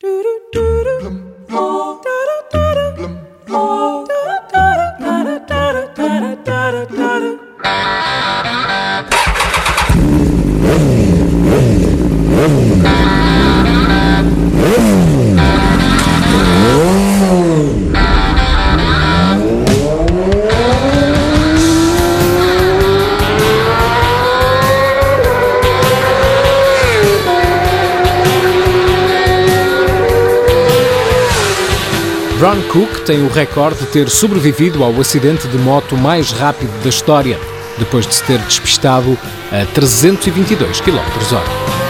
Boom. Ron Cook tem o recorde de ter sobrevivido ao acidente de moto mais rápido da história, depois de se ter despistado a 322 km/h.